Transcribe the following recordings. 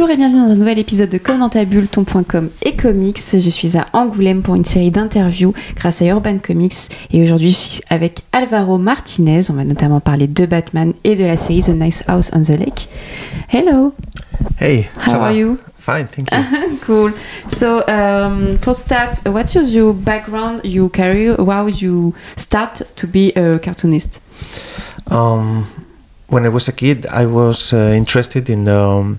Bonjour et bienvenue dans un nouvel épisode de Comme dans ta bulle, ton.com et comics. Je suis à Angoulême pour une série d'interviews grâce à Urban Comics et aujourd'hui je suis avec Alvaro Martinez. On va notamment parler de Batman et de la série The Nice House on the Lake. Hello. Hey, How are you? Fine, thank you. cool. So, um, for start, what is your background, your career, how you start to be a cartoonist? um, when I was a kid, I was uh, interested in um,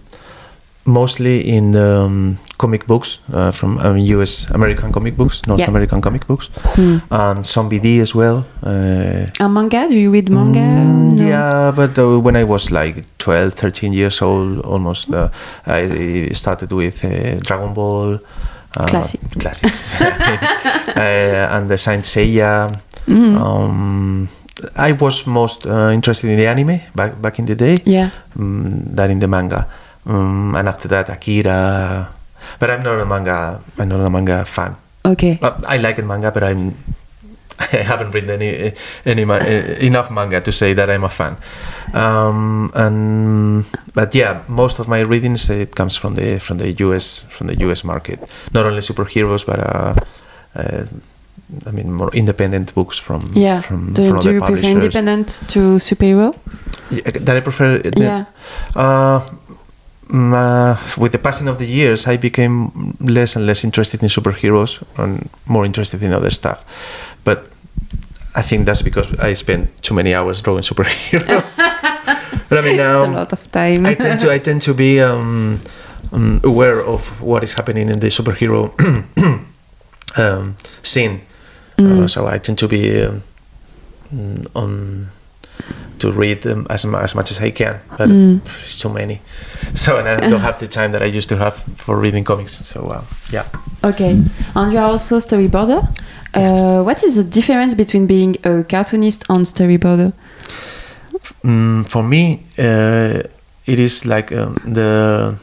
mostly in um, comic books uh, from um, U.S. American comic books, North Yeah. American comic books, Hmm. and some BD as well. Uh, A manga? Do you read manga? Mm, No. Yeah, but uh, when I was like 12, 13 years old, almost, uh, I started with uh, Dragon Ball. Uh, Classic. Classic. uh, and the Saint Seiya. Mm. Um, I was most uh, interested in the anime back back in the day yeah. um, than in the manga. Um, and after that, Akira. But I'm not a manga. I'm not a manga fan. Okay. Uh, I like the manga, but I'm. I haven't read any any ma- enough manga to say that I'm a fan. Um, and but yeah, most of my readings it comes from the from the US from the US market. Not only superheroes, but uh, uh, I mean more independent books from Yeah. from, Do, from do you prefer independent to superhero? Yeah, that I prefer. Yeah. Uh, uh, with the passing of the years, I became less and less interested in superheroes and more interested in other stuff. But I think that's because I spent too many hours drawing superheroes. but I mean, it's a lot of time. I tend to I tend to be um, um, aware of what is happening in the superhero um, scene. Mm. Uh, so I tend to be um, mm, on to read them as, as much as I can, but Mm. it's too many. So and I don't have the time that I used to have for reading comics. So uh, yeah, Okay. And you are also storyboarder. Yes. Uh, what is the difference between being a cartoonist and storyboarder? mm, for me, uh, it is like um, the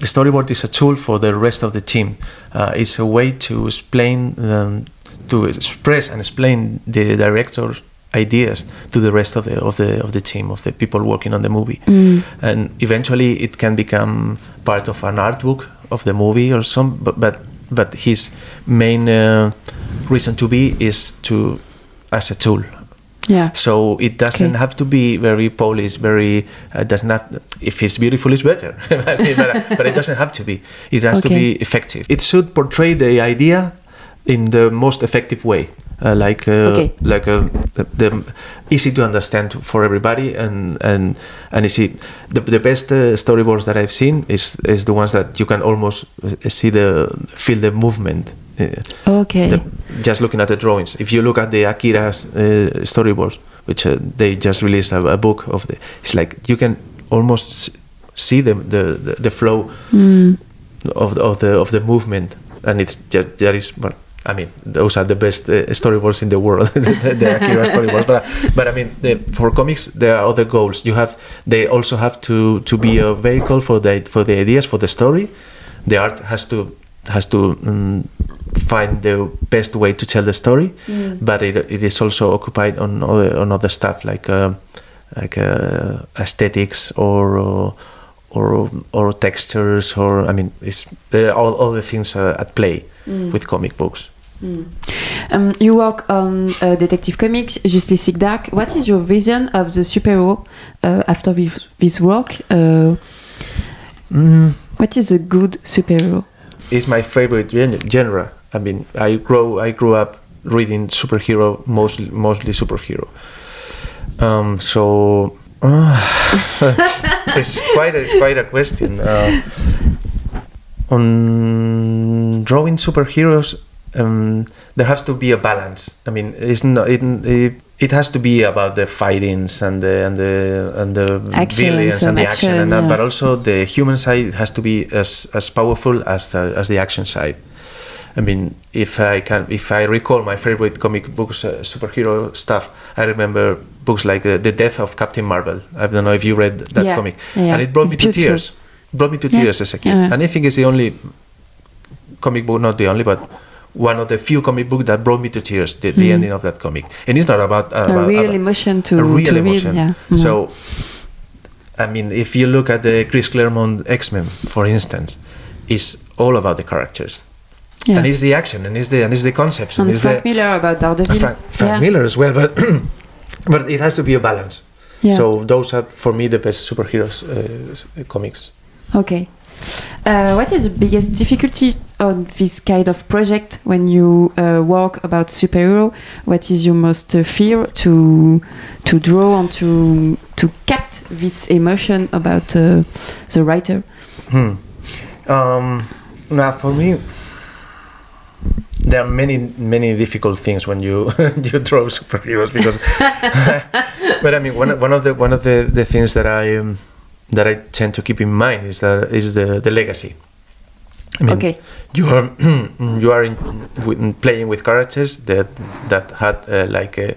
the storyboard is a tool for the rest of the team. Uh, it's a way to explain, um, to express and explain the director's ideas to the rest of the of the of the team of the people working on the movie. Mm. and eventually it can become part of an art book of the movie or some but but, but his main uh, reason to be is to as a tool Yeah. so it doesn't Okay. have to be very polished very uh, does not if it's beautiful it's better I mean, but, but it doesn't have to be it has to be effective it should portray the idea in the most effective way uh, like uh, Okay. like uh, the, the easy to understand for everybody and and and easy the, the best uh, storyboards that i've seen is is the ones that you can almost uh, see the feel the movement uh, Okay. the, just looking at the drawings. If you look at the Akira's uh, storyboards, which uh, they just released a, a book of the, it's like you can almost see the the, the, flow Mm. of the, of the of the movement, and it's just that is. I mean, those are the best uh, storyboards in the world, the, the Akira storyboards. But but I mean, the, for comics, there are other goals. You have they also have to to be a vehicle for the for the ideas for the story. The art has to has to um, find the best way to tell the story, Mm. but it, it is also occupied on other on other stuff like uh, like uh, aesthetics or. Uh, or, or textures or I mean it's all, all the things uh, at play Mm. with comic books. Um, you work on uh, Detective Comics, Justice League Dark. What is your vision of the superhero uh, after this, this work? Uh, Mm, what is a good superhero? it's my favorite gen- genre. I mean, I grow I grew up reading superhero mostly mostly superhero. Um, so uh, it's quite a, it's quite a question. Uh, on drawing superheroes, um, there has to be a balance. I mean, it's not it, it, it has to be about the fightings and the and the and the villains some and the action, action, and that, yeah. but also the human side has to be as as powerful as the, as the action side. I mean, if I can, if I recall my favorite comic books, uh, superhero stuff, I remember books like uh, The Death of Captain Marvel. I don't know if you read that Yeah, comic, yeah, and it brought it's me to beautiful. tears. Brought me to tears as a kid, and I think it's the only comic book, not the only, but one of the few comic books that brought me to tears. The, the Mhm. ending of that comic, and it's not about uh, a about, real about emotion to a real to emotion. read. Yeah. Mhm. So I mean, if you look at the Chris Claremont X Men, for instance, it's all about the characters. And it's the action, and it's the and it's the concepts, and, and Frank the Miller about Daredevil. Frank, Frank yeah. Miller as well. But but it has to be a balance. Yeah. So those are for me the best superheroes uh, comics. Okay. Uh, what is the biggest difficulty on this kind of project when you uh, work about superhero? What is your most uh, fear to to draw and to to capture this emotion about uh, the writer? Hmm. Um, now, for me, there are many, many difficult things when you you draw superheroes because. but I mean, one, one of the one of the, the things that I um, that I tend to keep in mind is that is the the legacy. I mean, Okay. you are you are in, with, playing with characters that that had uh, like a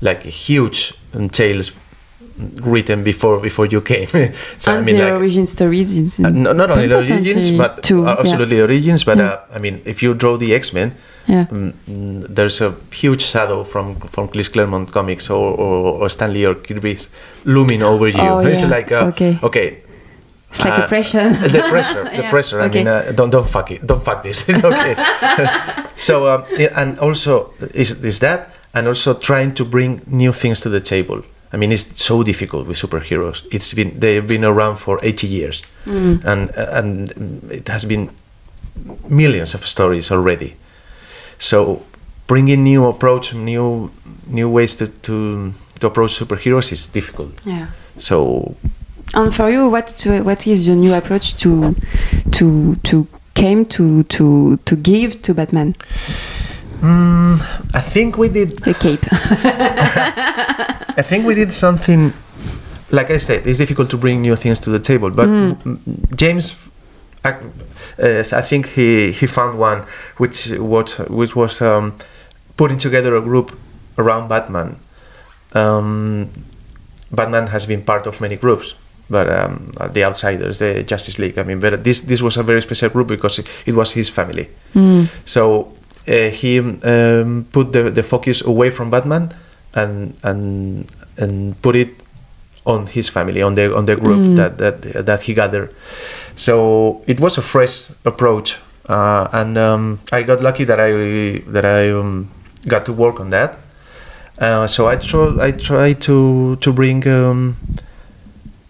like a huge um, tales written before before you came. so and I mean, like, origin stories is uh, no, not only the origins, uh, but too, uh, yeah. absolutely origins. But Yeah. uh, I mean, if you draw the X Men, yeah. mm, there's a huge shadow from from Chris Claremont comics or, or, or Stan Lee or Kirby's looming over you. Oh, it's yeah. like uh, Okay. okay. It's like a uh, pressure. the pressure, the Yeah, pressure. I okay. mean, uh, don't don't fuck it, don't fuck this. okay. so um, and also is is that, and also trying to bring new things to the table. I mean, it's so difficult with superheroes. It's been they've been around for 80 years, Mm. and and it has been millions of stories already. So bringing new approach, new new ways to to, to approach superheroes is difficult. Yeah. So And for you, what what is your new approach to to to came to to to give to Batman mm, I think we did the cape? I think we did something. Like I said, it's difficult to bring new things to the table. But Mm. James, I, uh, I think he, he found one which was which was um, putting together a group around Batman. Um, Batman has been part of many groups, but um, the Outsiders, the Justice League. I mean, but this this was a very special group because it, it was his family. Mm. So uh, he um, put the, the focus away from Batman and and and put it on his family, on the on the group Mm. that, that that he gathered. So it was a fresh approach, uh, and um, I got lucky that I that I um, got to work on that. Uh, so I try I try to to bring. Um,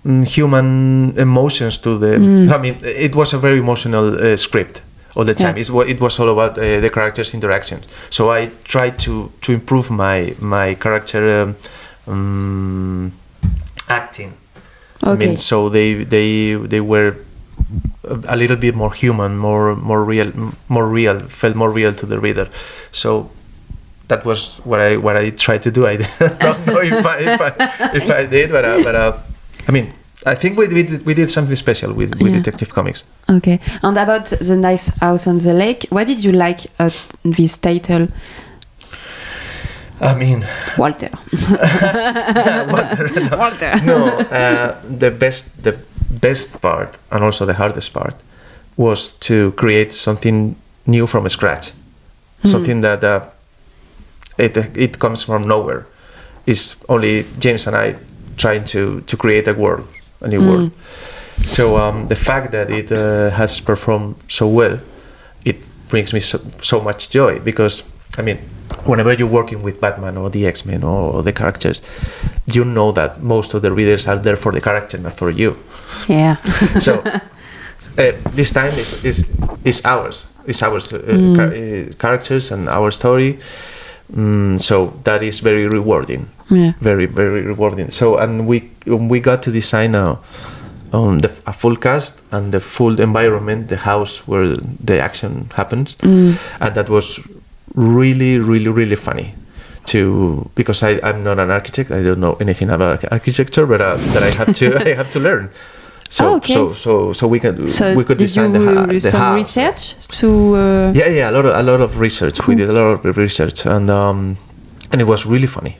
human emotions to the Mm. i mean it was a very emotional uh, script all the time Yeah. It was all about uh, the characters interactions so i tried to to improve my my character um, um, acting i mean so they they they were a, little bit more human more more real more real felt more real to the reader so that was what I what I tried to do. I don't know if I if I, if I did, but uh, but uh, I mean, I think we we did, we did something special with with Yeah. Detective Comics. Okay. And about the nice house on the lake, what did you like at this title, I mean, Walter? Walter, no, Walter. no uh, the best the best part and also the hardest part was to create something new from scratch, Hmm. something that uh, it it comes from nowhere. It's only James and I trying to to create a world, a new Mm. world. So um, the fact that it uh, has performed so well, it brings me so, so much joy because I mean, whenever you're working with Batman or the X Men or the characters, you know that most of the readers are there for the character, not for you. Yeah. So uh, this time is is is ours. It's ours uh, Mm. char- uh, characters and our story. Mm, so that is very rewarding yeah. very very rewarding so and we we got to design a, um, the, a full cast and the full environment the house where the action happens Mm. and that was really really really funny to because I, I'm not an architect I don't know anything about architecture but uh, that I have to I have to learn so Oh, okay. so so so we can So we could design you the, the some house research to? Uh, yeah yeah a lot of a lot of research we did a lot of research and um and it was really funny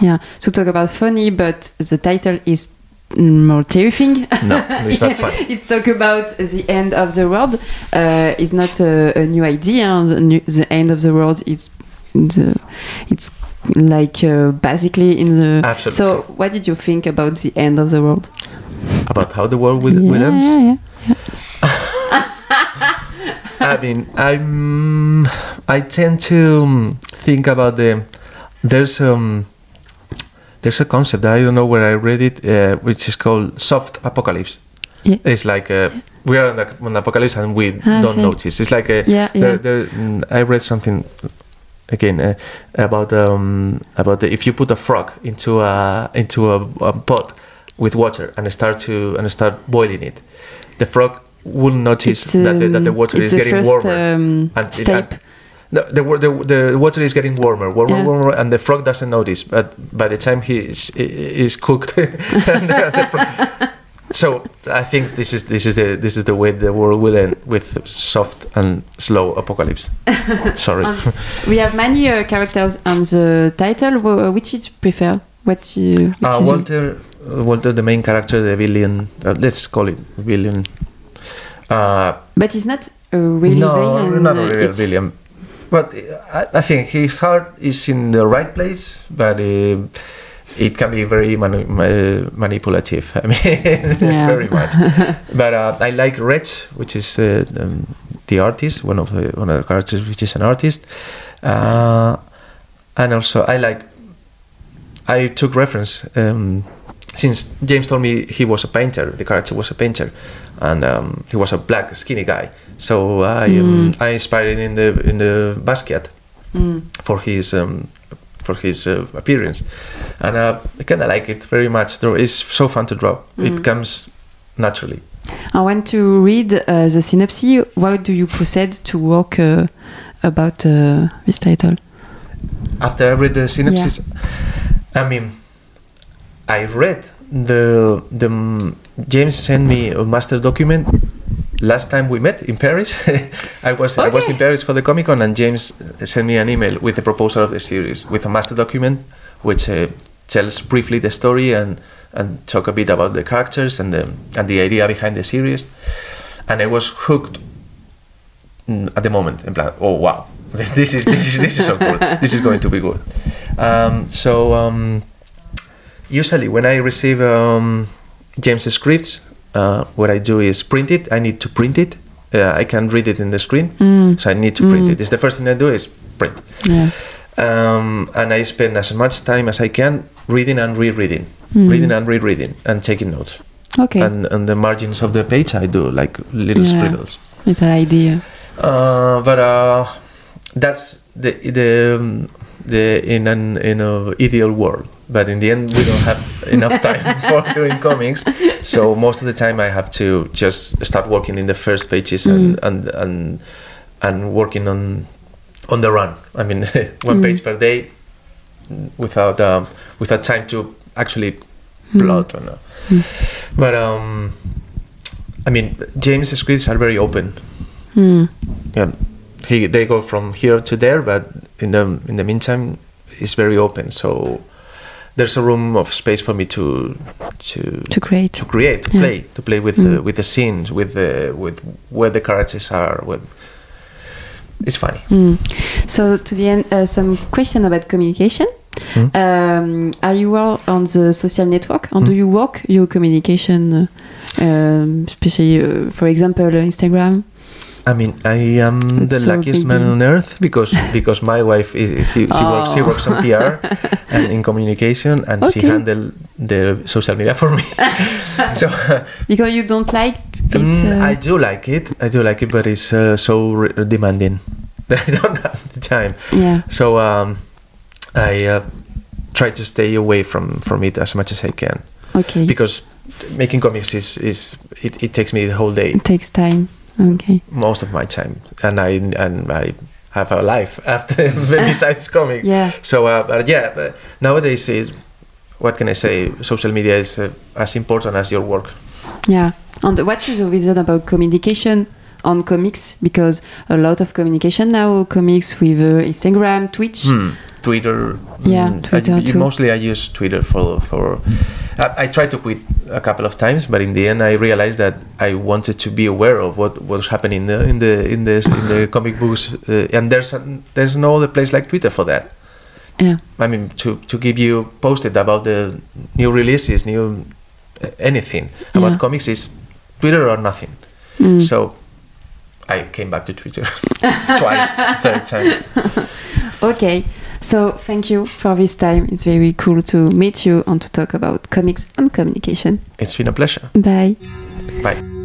Yeah. To talk about funny, but the title is more terrifying. no it's not funny it's talk about the end of the world. Uh, it's not a, a new idea. The, new, the end of the world is the, it's like uh, basically in the. Absolutely. So, what did you think about the end of the world? about how the world will, yeah, will ends. yeah, yeah. yeah. I mean, I'm I tend to think about the there's um there's a concept that I don't know where I read it, uh, which is called soft apocalypse. Yeah. It's like uh, we are on the apocalypse and we Ah, I don't see. notice. It's like a, Yeah, there, there, mm, I read something again uh, about um, about the, if you put a frog into a into a, a pot with water and start to and start boiling it, the frog wouldn't notice It's, that, the, that the um, water is getting first, warmer. um, and it- and- no, the, the, the water is getting warmer, warmer, Yeah. warmer, and the frog doesn't notice. But by the time he is, is cooked, and the- the frog- so I think this is this is the this is the way the world will end with soft and slow apocalypse. Sorry. Um, we have many uh, characters on the title. Wh- Which you prefer? What you? Which Uh, Walter, uh, Walter, the main character, the villain. Uh, let's call it villain. Uh, But it's not a really no, villain. not a uh, real villain. But uh, I, I think his heart is in the right place, but uh, it can be very manu- ma- manipulative. I mean, very much. but uh, I like Reg, which is uh, um, the artist, one of the one of the characters, which is an artist, uh, and also I like. I took reference um, since James told me he was a painter. The character was a painter, and um, he was a black, skinny guy. So I um, I inspired in the in the Basquiat Mm. for his um, for his uh, appearance, and uh, I kind of like it very much. It's so fun to draw. Mm. It comes naturally. I want to read uh, the synopsis. How do you proceed to work uh, about uh, this title? After I read the synopsis, I mean, I read the the James sent me a master document last time we met in Paris. I was I was in Paris for the Comic Con, and James sent me an email with the proposal of the series with a master document, which uh, tells briefly the story and and talk a bit about the characters and the and the idea behind the series. And I was hooked mm, at the moment. In plan, oh wow, this is this is this is so cool. This is going to be good. Um, so um, usually when I receive um, James scripts, uh, what I do is print it. I need to print it. Uh, I can read it in the screen, Mm. so I need to print Mm. it. It's the first thing I do is print, Yeah. um, and I spend as much time as I can reading and rereading, Mm. reading and rereading, and taking notes. Okay. And on the margins of the page, I do like little Yeah. scribbles. Little idea. Uh, but uh, that's the the um, the in an in a ideal world. But in the end, we don't have enough time for doing comics. So most of the time, I have to just start working in the first pages and Mm. and and and working on on the run. I mean, one Mm. page per day, without um, without time to actually Mm. plot or no. Mm. But um, I mean, James' scripts are very open Mm. yeah, he they go from here to there, but in the in the meantime, it's very open. So there's a room of space for me to to To create. to create, to Yeah. play, to play with Mm. the with the scenes, with the with where the characters are. With it's funny. Mm. So to the end, uh, some question about communication. Mm. Um, are you all on the social network, or do Mm. you work your communication, uh, um, especially uh, for example uh, Instagram? I mean, I am the so luckiest man on earth because because my wife is she, she works she Oh. works on PR and in communication, and she Okay. handle the social media for me. so. Because you don't like this. Mm, uh, I do like it. I do like it, but it's uh, so demanding. I don't have the time. yeah. So um, I uh, try to stay away from, from it as much as I can Okay. because making comics is, is it, it takes me the whole day, it takes time. Okay. most of my time, and I and I have a life after besides comic. Yeah. So uh, but yeah, but nowadays is what can I say? Social media is uh, as important as your work. Yeah. And what is your reason about communication on comics? Because a lot of communication now, comics with uh, Instagram, Twitch. Hmm. Twitter. Yeah, mm, Twitter I, too. Mostly, I use Twitter for for. I, I tried to quit a couple of times, but in the end, I realized that I wanted to be aware of what was happening in the in the in the, in the comic books, uh, and there's a, there's no other place like Twitter for that. Yeah. I mean, to to give you posted about the new releases, new uh, anything about Yeah. comics is Twitter or nothing. Mm. So I came back to Twitter twice, third time. Okay, so thank you for this time. It's very cool to meet you and to talk about comics and communication. It's been a pleasure. Bye. Bye.